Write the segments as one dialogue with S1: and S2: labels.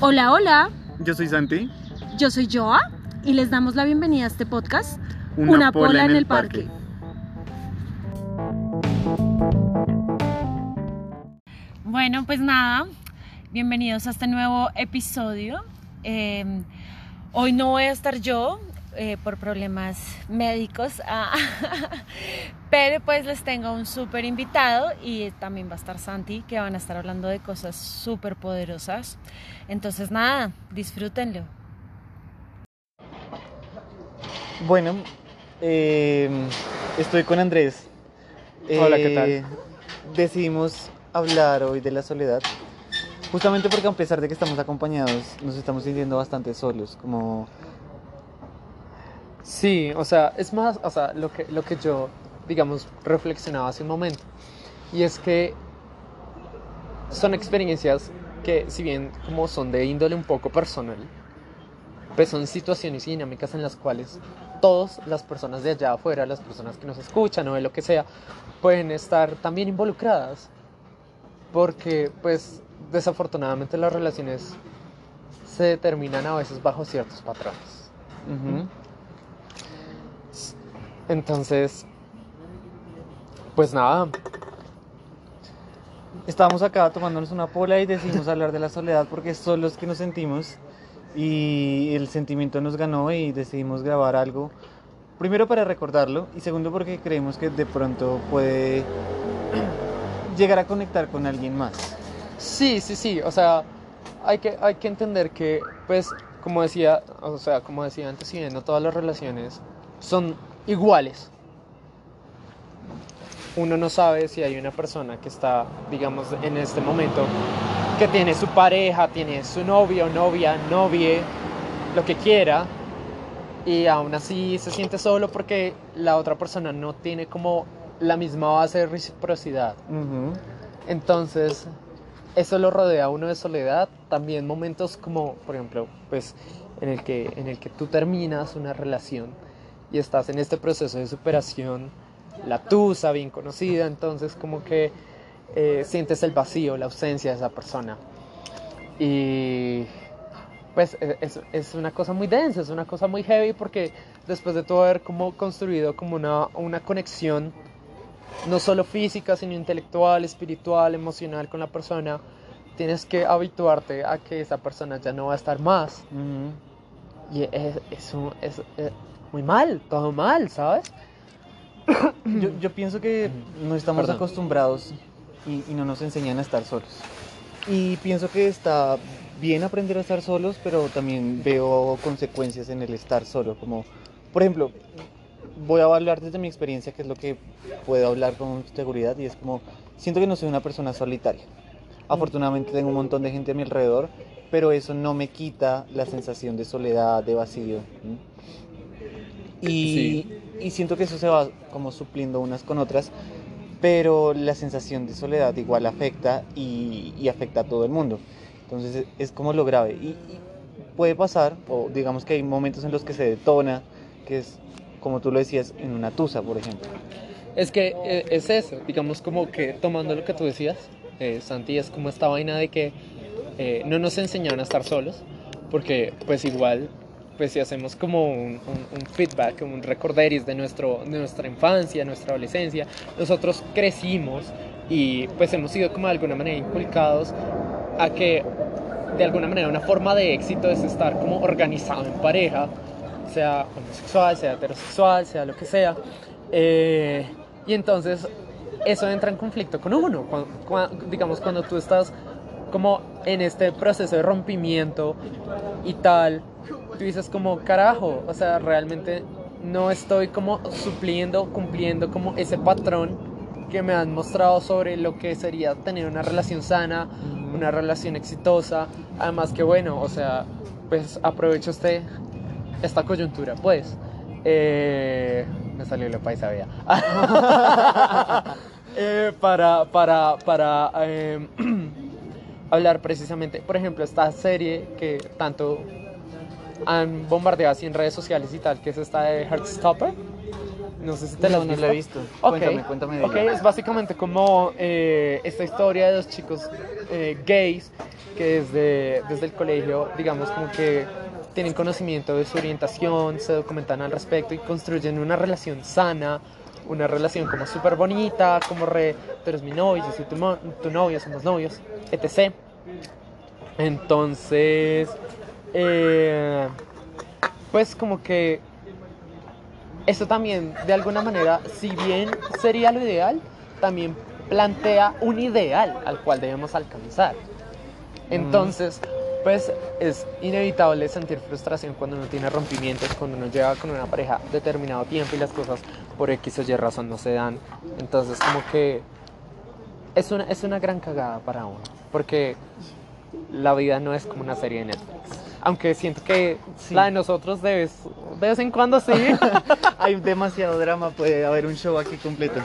S1: Hola, hola.
S2: Yo soy Santi.
S1: Yo soy Joa y les damos la bienvenida a este podcast.
S2: Una, pola, en el parque.
S1: Bueno, pues nada, bienvenidos a este nuevo episodio. Eh, hoy no voy a estar yo eh, por problemas médicos, ah, pero pues les tengo un súper invitado y también va a estar Santi, que van a estar hablando de cosas súper poderosas. Entonces nada, disfrútenlo.
S2: Bueno, eh, estoy con Andrés.
S3: Hola, ¿qué tal?
S2: Eh, Decidimos hablar hoy de la soledad, justamente porque a pesar de que estamos acompañados, nos estamos sintiendo bastante solos, como
S3: Sí, o sea, es más, o sea, lo que, lo que yo, digamos, reflexionaba hace un momento. Y es que son experiencias que, si bien como son de índole un poco personal, pues son situaciones y dinámicas en las cuales todas las personas de allá afuera, las personas que nos escuchan o de lo que sea, pueden estar también involucradas. Porque, pues, desafortunadamente las relaciones se determinan a veces bajo ciertos patrones.
S2: ujú,
S3: Entonces, pues nada,
S2: estábamos acá tomándonos una pola y decidimos hablar de la soledad porque son los que nos sentimos y el sentimiento nos ganó y decidimos grabar algo. Primero para recordarlo y segundo porque creemos que de pronto puede llegar a conectar con alguien más.
S3: sí, sí, sí, o sea, hay que, hay que entender que, pues, como decía, o sea, como decía antes, si bien no todas las relaciones son iguales, uno no sabe si hay una persona que está, digamos, en este momento, que tiene su pareja, tiene su novio, novia, novie, lo que quiera, y aún así se siente solo porque la otra persona no tiene como la misma base de reciprocidad. Entonces, eso lo rodea a uno de soledad. También momentos como, por ejemplo, pues en el que, en el que tú terminas una relación y estás en este proceso de superación, la tusa bien conocida, entonces como que eh, sientes el vacío, la ausencia de esa persona. Y pues e- es, es una cosa muy densa, es una cosa muy heavy porque después de todo haber como construido como una, una conexión no solo física, sino intelectual, espiritual, emocional con la persona, tienes que habituarte a que esa persona ya no va a estar más.
S2: Ujú.
S3: Y es, es, un- es- es muy mal, todo mal, ¿sabes?
S2: Yo, yo pienso que no estamos
S3: Perdón.
S2: acostumbrados y, y no nos enseñan a estar solos. Y pienso que está bien aprender a estar solos, pero también veo consecuencias en el estar solo. Como, por ejemplo, voy a hablar desde mi experiencia, que es lo que puedo hablar con seguridad, y es como, siento que no soy una persona solitaria. Afortunadamente tengo un montón de gente a mi alrededor, pero eso no me quita la sensación de soledad, de vacío. Y, y siento que eso se va como supliendo unas con otras, pero la sensación de soledad igual afecta y, y afecta a todo el mundo. Entonces es, es como lo grave. Y, y puede pasar, o digamos que hay momentos en los que se detona, que es, como tú lo decías, en una tusa, por ejemplo.
S3: Es que eh, es eso, digamos como que tomando lo que tú decías, eh, Santi, es como esta vaina de que eh, no nos enseñaron a estar solos, porque pues igual, pues si hacemos como un, un- un feedback, un recorderis de, nuestro, de nuestra infancia, nuestra adolescencia, nosotros crecimos y pues hemos sido como de alguna manera inculcados a que de alguna manera una forma de éxito es estar como organizado en pareja, sea homosexual, sea heterosexual, sea lo que sea. Eh, y entonces eso entra en conflicto con uno. Cuan- cuan- digamos, cuando tú estás como en este proceso de rompimiento y tal, tú dices como, carajo, o sea, realmente no estoy como supliendo, cumpliendo como ese patrón que me han mostrado sobre lo que sería tener una relación sana, una relación exitosa. Además que bueno, o sea, pues aprovecho este, esta coyuntura, pues. Eh, me salió la paisa. Eh, para para, para eh, hablar precisamente, por ejemplo, esta serie que tanto han bombardeado así en redes sociales y tal, que es esta de Heartstopper. No sé si te la
S2: No, no la he visto.
S3: Ok.
S2: Cuéntame, cuéntame de
S3: Ok,
S2: ella.
S3: es básicamente como eh, esta historia de dos chicos eh, gays que desde, desde el colegio, digamos, como que tienen conocimiento de su orientación, se documentan al respecto y construyen una relación sana, una relación como súper bonita, como re, tú eres mi novio, yo soy tu, tu novio, somos novios, etc. Entonces, eh, pues como que eso también, de alguna manera, si bien sería lo ideal, también plantea un ideal al cual debemos alcanzar. Entonces, pues es inevitable sentir frustración cuando uno tiene rompimientos, cuando uno lleva con una pareja determinado tiempo y las cosas por X o Y razón no se dan. Entonces, como que es una, es una gran cagada para uno, porque la vida no es como una serie de Netflix. Aunque siento que
S2: Sí.
S3: la de nosotros de vez, de vez en cuando sí.
S2: Hay demasiado drama, puede haber un show aquí completo.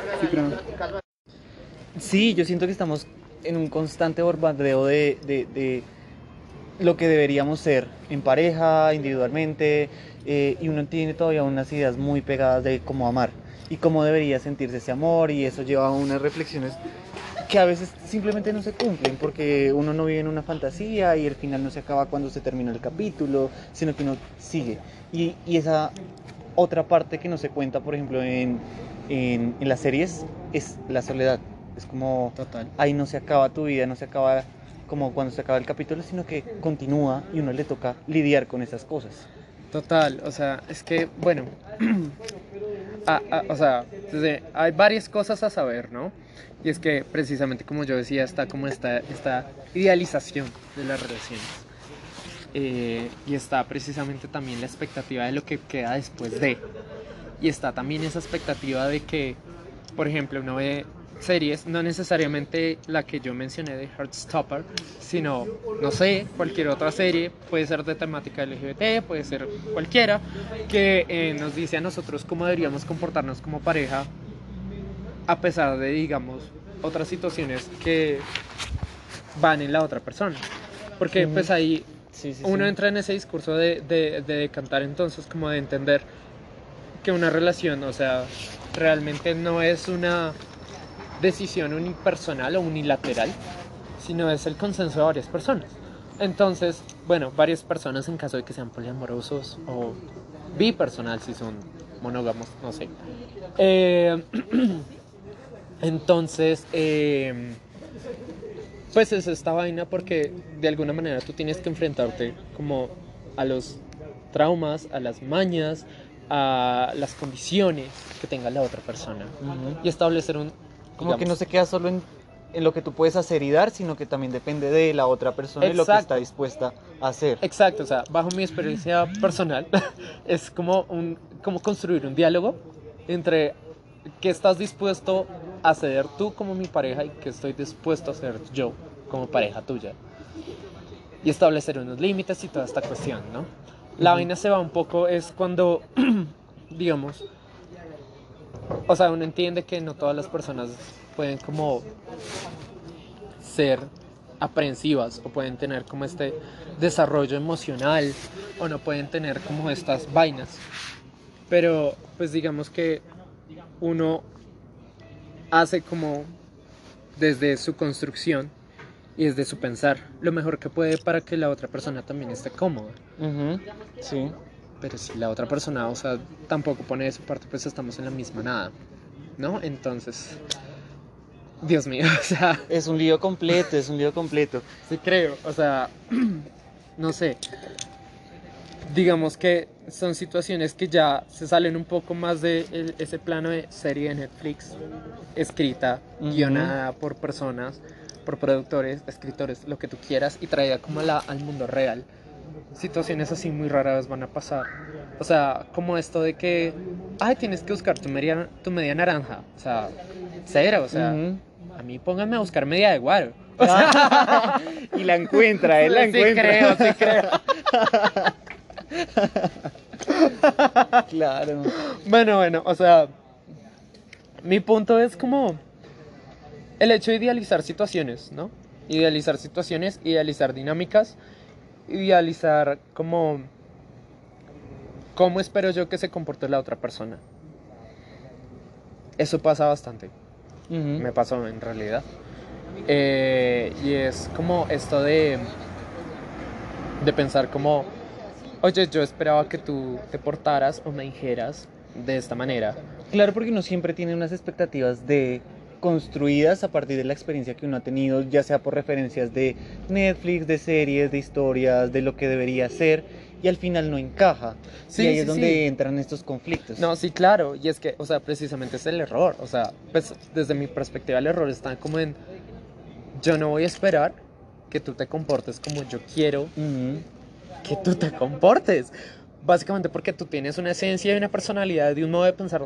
S2: Sí, yo siento que estamos en un constante bombardeo de, de- de lo que deberíamos ser en pareja, individualmente, eh, y uno tiene todavía unas ideas muy pegadas de cómo amar y cómo debería sentirse ese amor, y eso lleva a unas reflexiones que a veces simplemente no se cumplen porque uno no vive en una fantasía y el final no se acaba cuando se termina el capítulo, sino que uno sigue. Y, y esa otra parte que no se cuenta, por ejemplo, en, en, en las series, es la soledad. Es como,
S3: Total.
S2: ahí no se acaba tu vida, no se acaba como cuando se acaba el capítulo, sino que continúa y uno le toca lidiar con esas cosas.
S3: Total, o sea, es que, bueno, ah, o sea, hay varias cosas a saber, ¿no? Y es que precisamente como yo decía, está como esta, esta idealización de las relaciones. Eh, y está precisamente también la expectativa de lo que queda después de. Y está también esa expectativa de que, por ejemplo, uno ve series, no necesariamente la que yo mencioné de Heartstopper, sino, no sé, cualquier otra serie, puede ser de temática LGBT, puede ser cualquiera, que eh, nos dice a nosotros cómo deberíamos comportarnos como pareja, a pesar de, digamos, otras situaciones que van en la otra persona. Porque pues ahí
S2: Sí, sí,
S3: uno
S2: sí.
S3: entra en ese discurso de, de, de decantar entonces como de entender que una relación, o sea, realmente no es una decisión unipersonal o unilateral, sino es el consenso de varias personas. Entonces, bueno, varias personas en caso de que sean poliamorosos o bipersonal si son monógamos, no sé. Eh, entonces, eh, pues es esta vaina porque de alguna manera tú tienes que enfrentarte como a los traumas, a las mañas, a las condiciones que tenga la otra persona
S2: Ujú.
S3: y establecer un
S2: Como que no
S3: digamos,
S2: se queda solo en, en lo que tú puedes hacer y dar, sino que también depende de la otra persona y lo que
S3: Exacto.
S2: está dispuesta a hacer.
S3: Exacto, o sea, bajo mi experiencia personal, es como, un, como construir un diálogo entre qué estás dispuesto a ceder tú como mi pareja y qué estoy dispuesto a hacer yo como pareja tuya. Y establecer unos límites y toda esta cuestión, ¿no? La vaina se va un poco, es cuando, digamos, o sea, uno entiende que no todas las personas pueden como ser aprensivas o pueden tener como este desarrollo emocional o no pueden tener como estas vainas. Pero pues digamos que uno hace como desde su construcción y desde su pensar lo mejor que puede para que la otra persona también esté cómoda.
S2: Sí.
S3: Pero si la otra persona, o sea, tampoco pone de su parte, pues estamos en la misma nada, ¿no? Entonces, Dios mío, o sea,
S2: Es un lío completo, es un lío completo.
S3: sí creo, o sea, no sé. Digamos que son situaciones que ya se salen un poco más de el- ese plano de serie de Netflix, escrita,
S2: Ujú.
S3: guionada por personas, por productores, escritores, lo que tú quieras, y traída como la- al mundo real. Situaciones así muy raras van a pasar. O sea, como esto de que, ay, tienes que buscar tu media, tu media naranja. O sea, cero, o sea, a mí pónganme a buscar media de guaro. O sea,
S2: y la encuentra, él la
S3: sí
S2: encuentra.
S3: creo, sí creo.
S2: Claro.
S3: Bueno, bueno, o sea, mi punto es como el hecho de idealizar situaciones, ¿no? Idealizar situaciones, idealizar dinámicas, idealizar como cómo espero yo que se comporte la otra persona. eso pasa bastante. Me pasó en realidad. Eh, y es como esto de, de pensar como, oye, yo esperaba que tú te portaras o me dijeras de esta manera.
S2: Claro, porque uno siempre tiene unas expectativas de construidas a partir de la experiencia que uno ha tenido, ya sea por referencias de Netflix, de series, de historias, de lo que debería ser, y al final no encaja.
S3: Sí,
S2: y ahí
S3: sí,
S2: es donde
S3: sí.
S2: entran estos conflictos.
S3: No, sí, claro, y es que, o sea, precisamente es el error, o sea, pues desde mi perspectiva el error está como en, yo no voy a esperar que tú te comportes como yo quiero que tú te comportes. Básicamente porque tú tienes una esencia y una personalidad y un modo de pensar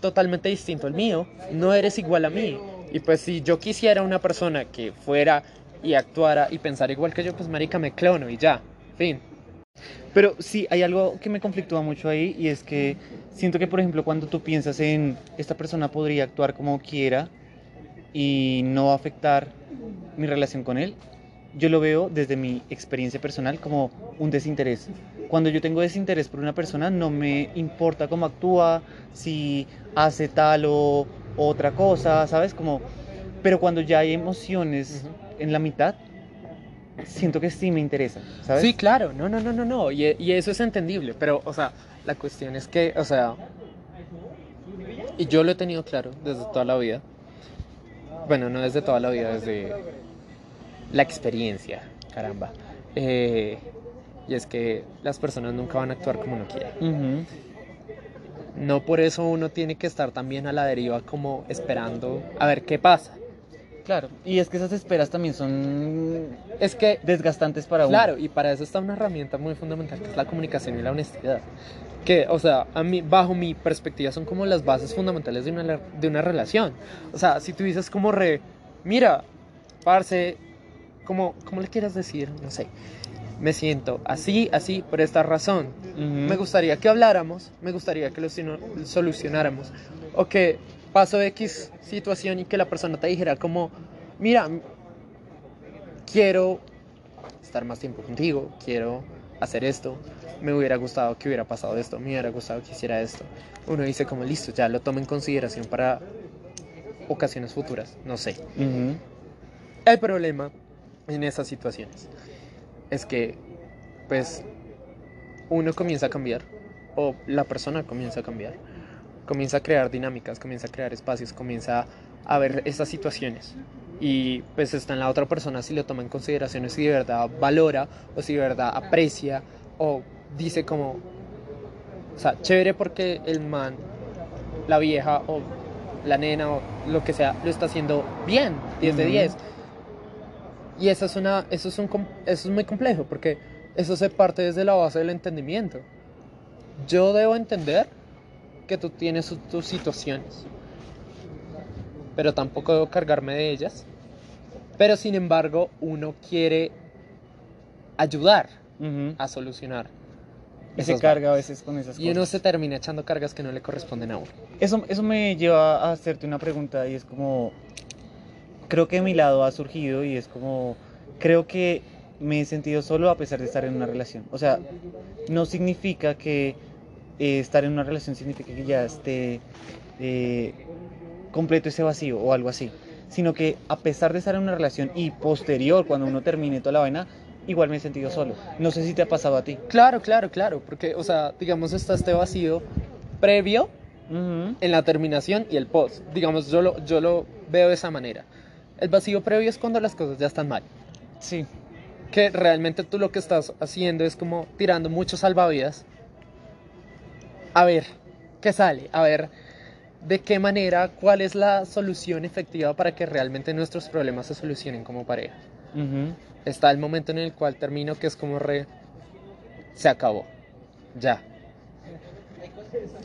S3: totalmente distinto al mío. No eres igual a mí. Y pues si yo quisiera una persona que fuera y actuara y pensara igual que yo, pues marica, me clono y ya. Fin.
S2: Pero sí, hay algo que me conflictúa mucho ahí y es que siento que, por ejemplo, cuando tú piensas en esta persona podría actuar como quiera y no afectar mi relación con él, yo lo veo desde mi experiencia personal como un desinterés. Cuando yo tengo desinterés por una persona, no me importa cómo actúa, si hace tal o otra cosa, ¿sabes? Como, pero cuando ya hay emociones en la mitad, siento que sí me interesa, ¿sabes?
S3: Sí, claro, no, no, no, no, no, y, y eso es entendible, pero, o sea, la cuestión es que, o sea, y yo lo he tenido claro desde toda la vida, bueno, no desde toda la vida, desde la experiencia, caramba, Eh, y es que las personas nunca van a actuar como uno quiere.
S2: Ujú.
S3: No por eso uno tiene que estar también a la deriva como esperando a ver qué pasa.
S2: Claro, y es que esas esperas también son
S3: Es que
S2: desgastantes para uno.
S3: Claro, y para eso está una herramienta muy fundamental que es la comunicación y la honestidad. Que, o sea, a mí, bajo mi perspectiva son como las bases fundamentales de una, de una relación. O sea, si tú dices como re, mira, parce, como, ¿cómo le quieras decir? No sé. Me siento así, así, por esta razón.
S2: Ujú.
S3: Me gustaría que habláramos, me gustaría que lo solucionáramos. O que pasó X situación y que la persona te dijera como, mira, quiero estar más tiempo contigo, quiero hacer esto, me hubiera gustado que hubiera pasado esto, me hubiera gustado que hiciera esto. Uno dice como, listo, ya lo tomo en consideración para ocasiones futuras, no sé.
S2: Ujú.
S3: El problema en esas situaciones es que, pues, uno comienza a cambiar, o la persona comienza a cambiar, comienza a crear dinámicas, comienza a crear espacios, comienza a ver esas situaciones. Y pues está en la otra persona si lo toma en consideración, si de verdad valora, o si de verdad aprecia, o dice como, o sea, chévere porque el man, la vieja, o la nena, o lo que sea, lo está haciendo bien, 10 de
S2: Ujú.
S3: 10. Y eso es, una, eso, es un, eso es muy complejo porque eso se parte desde la base del entendimiento. Yo debo entender que tú tienes tus situaciones, pero tampoco debo cargarme de ellas. Pero sin embargo, uno quiere ayudar
S2: Ujú.
S3: a solucionar.
S2: Y se carga a veces con esas
S3: Y uno
S2: cosas.
S3: se termina echando cargas que no le corresponden a uno.
S2: Eso, eso me lleva a hacerte una pregunta y es como, creo que de mi lado ha surgido y es como, creo que me he sentido solo a pesar de estar en una relación. O sea, no significa que eh, estar en una relación significa que ya esté eh, completo ese vacío o algo así, sino que a pesar de estar en una relación y posterior, cuando uno termine toda la vaina, igual me he sentido solo. No sé si te ha pasado a ti.
S3: Claro, claro, claro, porque, o sea, digamos, está este vacío previo
S2: Ujú.
S3: en la terminación y el post. Digamos, yo lo, yo lo veo de esa manera. El vacío previo es cuando las cosas ya están mal.
S2: Sí.
S3: Que realmente tú lo que estás haciendo es como tirando muchos salvavidas. A ver, ¿qué sale? A ver, ¿de qué manera? ¿Cuál es la solución efectiva para que realmente nuestros problemas se solucionen como pareja? Está el momento en el cual termino que es como re... Se acabó. Ya.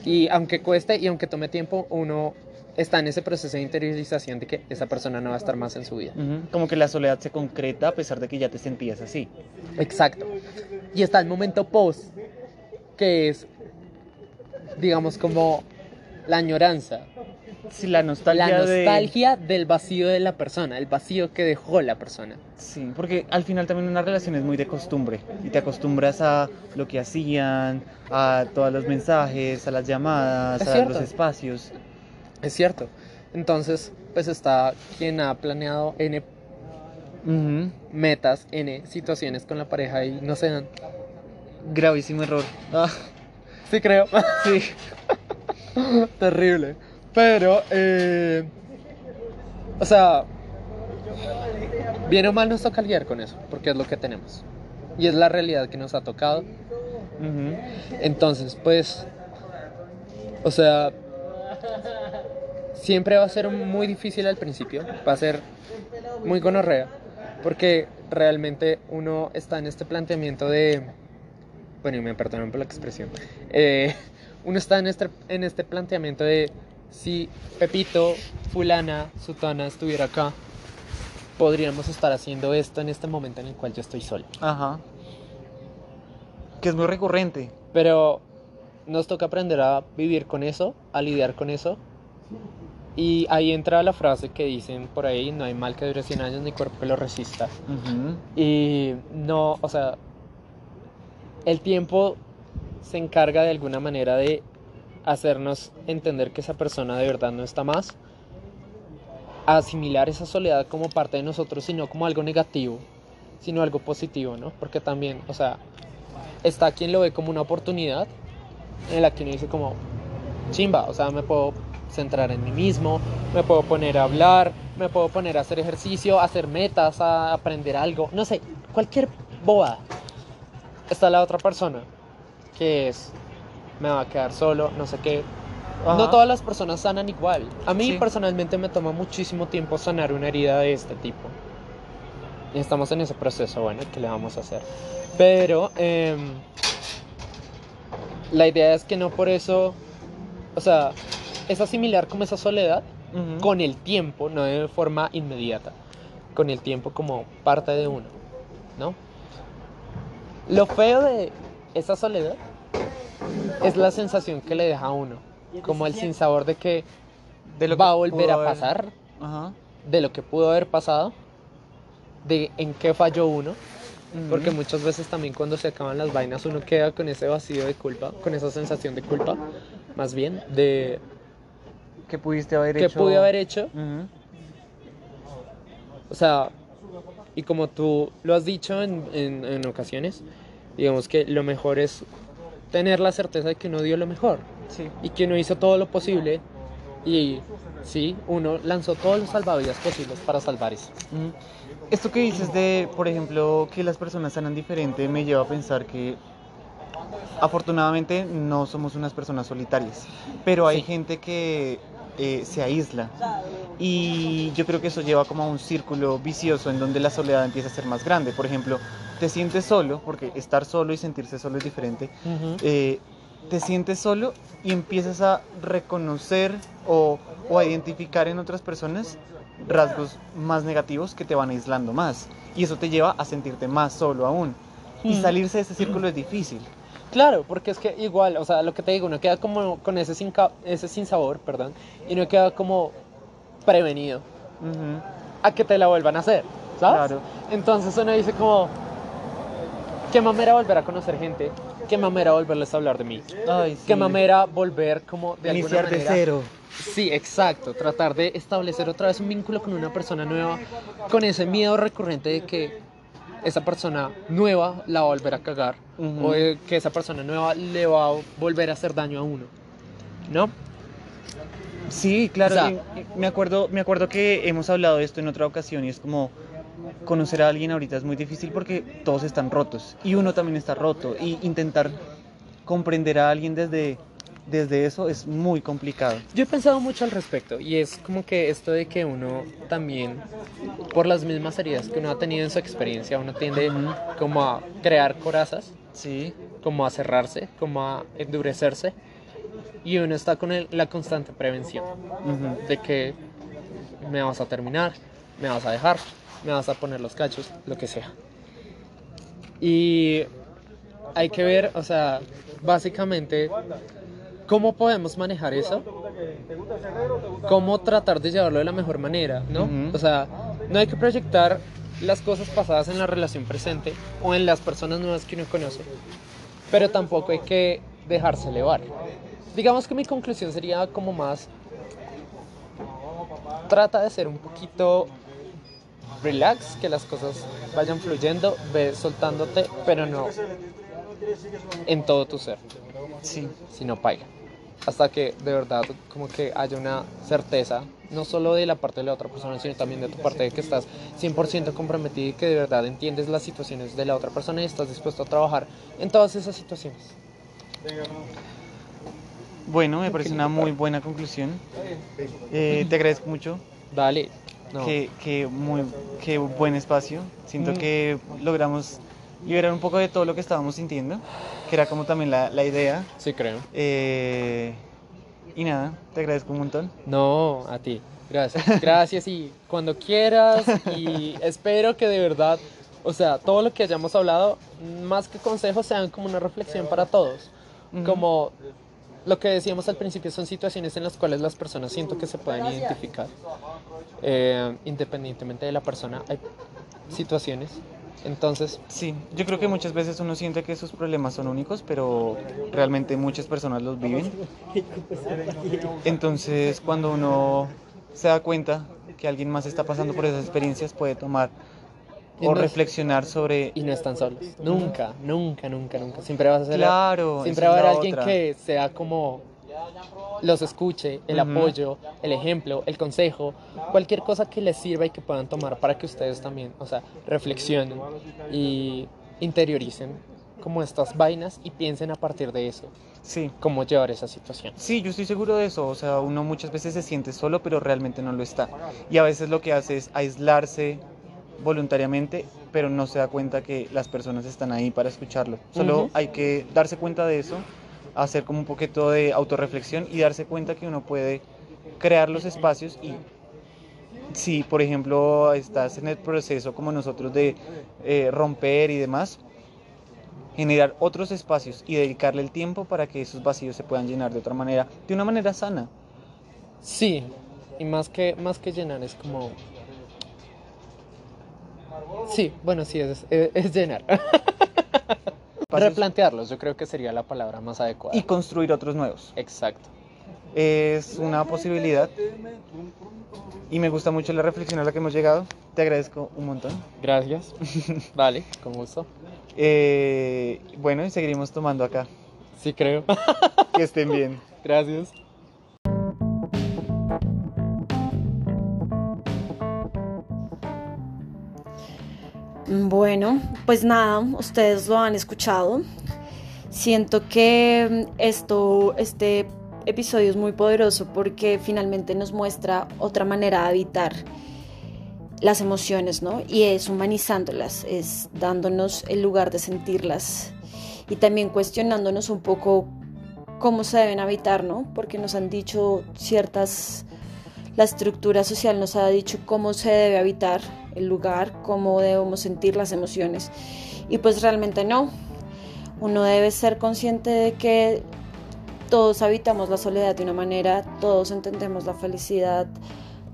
S3: Y aunque cueste y aunque tome tiempo, uno está en ese proceso de interiorización de que esa persona no va a estar más en su vida.
S2: Como que la soledad se concreta a pesar de que ya te sentías así.
S3: Exacto. Y está el momento post, que es, digamos, como la añoranza,
S2: Sí, la nostalgia.
S3: la
S2: de-
S3: nostalgia del vacío de la persona, el vacío que dejó la persona.
S2: Sí, porque al final también una relación es muy de costumbre. Y te acostumbras a lo que hacían, a todos los mensajes, a las llamadas,
S3: Es
S2: a
S3: cierto.
S2: los espacios.
S3: Es cierto. Entonces, pues está quien ha planeado N metas, N situaciones con la pareja y no se dan.
S2: Gravísimo error. Ah,
S3: Sí, creo.
S2: sí.
S3: Terrible. Pero, eh, o sea, bien o mal nos toca lidiar con eso, porque es lo que tenemos. Y es la realidad que nos ha tocado. Entonces, pues, o sea, siempre va a ser muy difícil al principio, va a ser muy gonorrea, porque realmente uno está en este planteamiento de, bueno, y me perdonan por la expresión, eh, uno está en este, en este planteamiento de si Pepito, fulana, sutana estuviera acá, podríamos estar haciendo esto en este momento en el cual yo estoy solo.
S2: Ajá. Que es muy recurrente.
S3: Pero nos toca aprender a vivir con eso, a lidiar con eso. Y ahí entra la frase que dicen por ahí, no hay mal que dure 100 años ni cuerpo que lo resista. Y no, o sea, el tiempo se encarga de alguna manera de hacernos entender que esa persona de verdad no está más, asimilar esa soledad como parte de nosotros, sino como algo negativo, sino algo positivo, ¿no? Porque también, o sea, está quien lo ve como una oportunidad en la que uno dice como, chimba, o sea, me puedo centrar en mí mismo, me puedo poner a hablar, me puedo poner a hacer ejercicio, a hacer metas, a aprender algo, no sé, cualquier bobada. Está la otra persona, que es, me va a quedar solo, no sé qué.
S2: Ajá.
S3: No todas las personas sanan igual. A mí
S2: Sí.
S3: personalmente me toma muchísimo tiempo sanar una herida de este tipo. Y estamos en ese proceso, bueno, ¿qué le vamos a hacer? Pero em, la idea es que no por eso, o sea, es asimilar como esa soledad con el tiempo, no de forma inmediata, con el tiempo como parte de uno, ¿no? Lo feo de esa soledad es la sensación que le deja a uno, como el sinsabor de que
S2: De lo
S3: va a volver a pasar,
S2: Ajá.
S3: de lo que pudo haber pasado, de en qué falló uno, porque muchas veces también cuando se acaban las vainas uno queda con ese vacío de culpa, con esa sensación de culpa, más bien, de
S2: ¿Qué pudiste haber
S3: qué
S2: hecho?
S3: pude haber hecho,
S2: Ujú.
S3: o sea, y como tú lo has dicho en, en- en ocasiones, digamos que lo mejor es tener la certeza de que uno dio lo mejor
S2: Sí.
S3: y que uno hizo todo lo posible y sí, uno lanzó todos los salvavidas posibles para salvar eso.
S2: Esto que dices de, por ejemplo, que las personas sanan diferente, me lleva a pensar que afortunadamente no somos unas personas solitarias, pero hay
S3: Sí.
S2: gente que eh, se aísla y yo creo que eso lleva como a un círculo vicioso en donde la soledad empieza a ser más grande. Por ejemplo, te sientes solo, porque estar solo y sentirse solo es diferente, eh, te sientes solo y empiezas a reconocer o, o a identificar en otras personas rasgos más negativos que te van aislando más. Y eso te lleva a sentirte más solo aún. Y
S3: Mm.
S2: salirse de ese círculo es difícil.
S3: Claro, porque es que igual, o sea, lo que te digo, uno queda como con ese sin, ese sin sabor, perdón, y no queda como prevenido a que te la vuelvan a hacer, ¿sabes?
S2: Claro.
S3: Entonces uno dice como, qué mamera volver a conocer gente, qué mamera volverles a hablar de mí,
S2: Ay,
S3: qué
S2: sí.
S3: mamera volver como de
S2: Iniciar
S3: alguna
S2: de
S3: manera.
S2: cero.
S3: Sí, exacto, tratar de establecer otra vez un vínculo con una persona nueva, con ese miedo recurrente de que esa persona nueva la va a volver a cagar o que esa persona nueva le va a volver a hacer daño a uno, ¿no?
S2: Sí, claro.
S3: O sea-
S2: me, acuerdo, me acuerdo que hemos hablado de esto en otra ocasión y es como conocer a alguien ahorita es muy difícil porque todos están rotos y uno también está roto y intentar comprender a alguien desde, desde eso es muy complicado.
S3: Yo he pensado mucho al respecto y es como que esto de que uno también, por las mismas heridas que uno ha tenido en su experiencia, uno tiende
S2: Ujú.
S3: como a crear corazas,
S2: Sí.
S3: como a cerrarse, como a endurecerse y uno está con el- la constante prevención. de que me vas a terminar, me vas a dejar, me vas a poner los cachos, lo que sea. Y hay que ver, o sea, básicamente, cómo podemos manejar eso, cómo tratar de llevarlo de la mejor manera, ¿no? O sea, no hay que proyectar las cosas pasadas en la relación presente o en las personas nuevas que uno conoce, pero tampoco hay que dejarse elevar. Digamos que mi conclusión sería como más trata de ser un poquito relax, que las cosas vayan fluyendo, ve soltándote, pero no en todo tu ser,
S2: Sí,
S3: sino paiga. Hasta que de verdad como que haya una certeza, no solo de la parte de la otra persona, sino también de tu parte de que estás 100% comprometido y que de verdad entiendes las situaciones de la otra persona y estás dispuesto a trabajar en todas esas situaciones.
S2: bueno, me parece una muy buena conclusión. Eh, te agradezco mucho.
S3: Dale. No.
S2: Qué, qué muy, qué buen espacio. Siento
S3: Mm.
S2: que logramos liberar un poco de todo lo que estábamos sintiendo, que era como también la, la idea.
S3: Sí, creo.
S2: Eh, y nada, te agradezco un montón.
S3: No, a ti. Gracias. Gracias y cuando quieras y espero que de verdad, o sea, todo lo que hayamos hablado, más que consejos, sean como una reflexión para todos. Como lo que decíamos al principio, son situaciones en las cuales las personas siento que se pueden identificar. Eh, independientemente de la persona, hay situaciones. Entonces,
S2: Sí, yo creo que muchas veces uno siente que sus problemas son únicos, pero realmente muchas personas los viven. Entonces, cuando uno se da cuenta que alguien más está pasando por esas experiencias, puede tomar o
S3: no es-
S2: reflexionar sobre...
S3: y no están solos. Nunca, nunca, nunca, nunca. Siempre vas a ser
S2: Claro,
S3: Siempre va a haber alguien
S2: otra.
S3: que sea como los escuche, el apoyo, el ejemplo, el consejo, cualquier cosa que les sirva y que puedan tomar para que ustedes también, o sea, reflexionen y interioricen como estas vainas y piensen a partir de eso
S2: Sí,
S3: cómo llevar esa situación.
S2: sí, yo estoy seguro de eso. O sea, uno muchas veces se siente solo, pero realmente no lo está. Y a veces lo que hace es aislarse voluntariamente, pero no se da cuenta que las personas están ahí para escucharlo. Solo hay que darse cuenta de eso, hacer como un poquito de autorreflexión y darse cuenta que uno puede crear los espacios y si, por ejemplo, estás en el proceso como nosotros de eh, romper y demás, generar otros espacios y dedicarle el tiempo para que esos vacíos se puedan llenar de otra manera, de una manera sana.
S3: Sí, y más que, más que llenar es como... Sí, bueno, sí, es, es, es llenar.
S2: Espacios
S3: Replantearlos, yo creo que sería la palabra más adecuada.
S2: y construir otros nuevos.
S3: Exacto.
S2: Es una posibilidad y me gusta mucho la reflexión a la que hemos llegado. Te agradezco un montón.
S3: Gracias. Vale, con gusto.
S2: Eh, bueno, y seguiremos tomando acá.
S3: Sí, creo.
S2: Que estén bien.
S3: Gracias.
S1: Bueno, pues nada, ustedes lo han escuchado. Siento que mm, esto, este episodio es muy poderoso porque finalmente nos muestra otra manera de habitar las emociones, ¿no? Y es humanizándolas, es dándonos el lugar de sentirlas y también cuestionándonos un poco cómo se deben habitar, ¿no? Porque nos han dicho ciertas, la estructura social nos ha dicho cómo se debe habitar el lugar, cómo debemos sentir las emociones. Y pues realmente no. Uno debe ser consciente de que todos habitamos la soledad de una manera, todos entendemos la felicidad,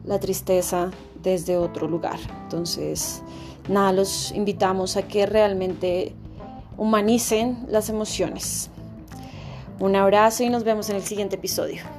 S1: la tristeza desde otro lugar. Entonces, nada, los invitamos a que realmente humanicen las emociones. Un abrazo y nos vemos en el siguiente episodio.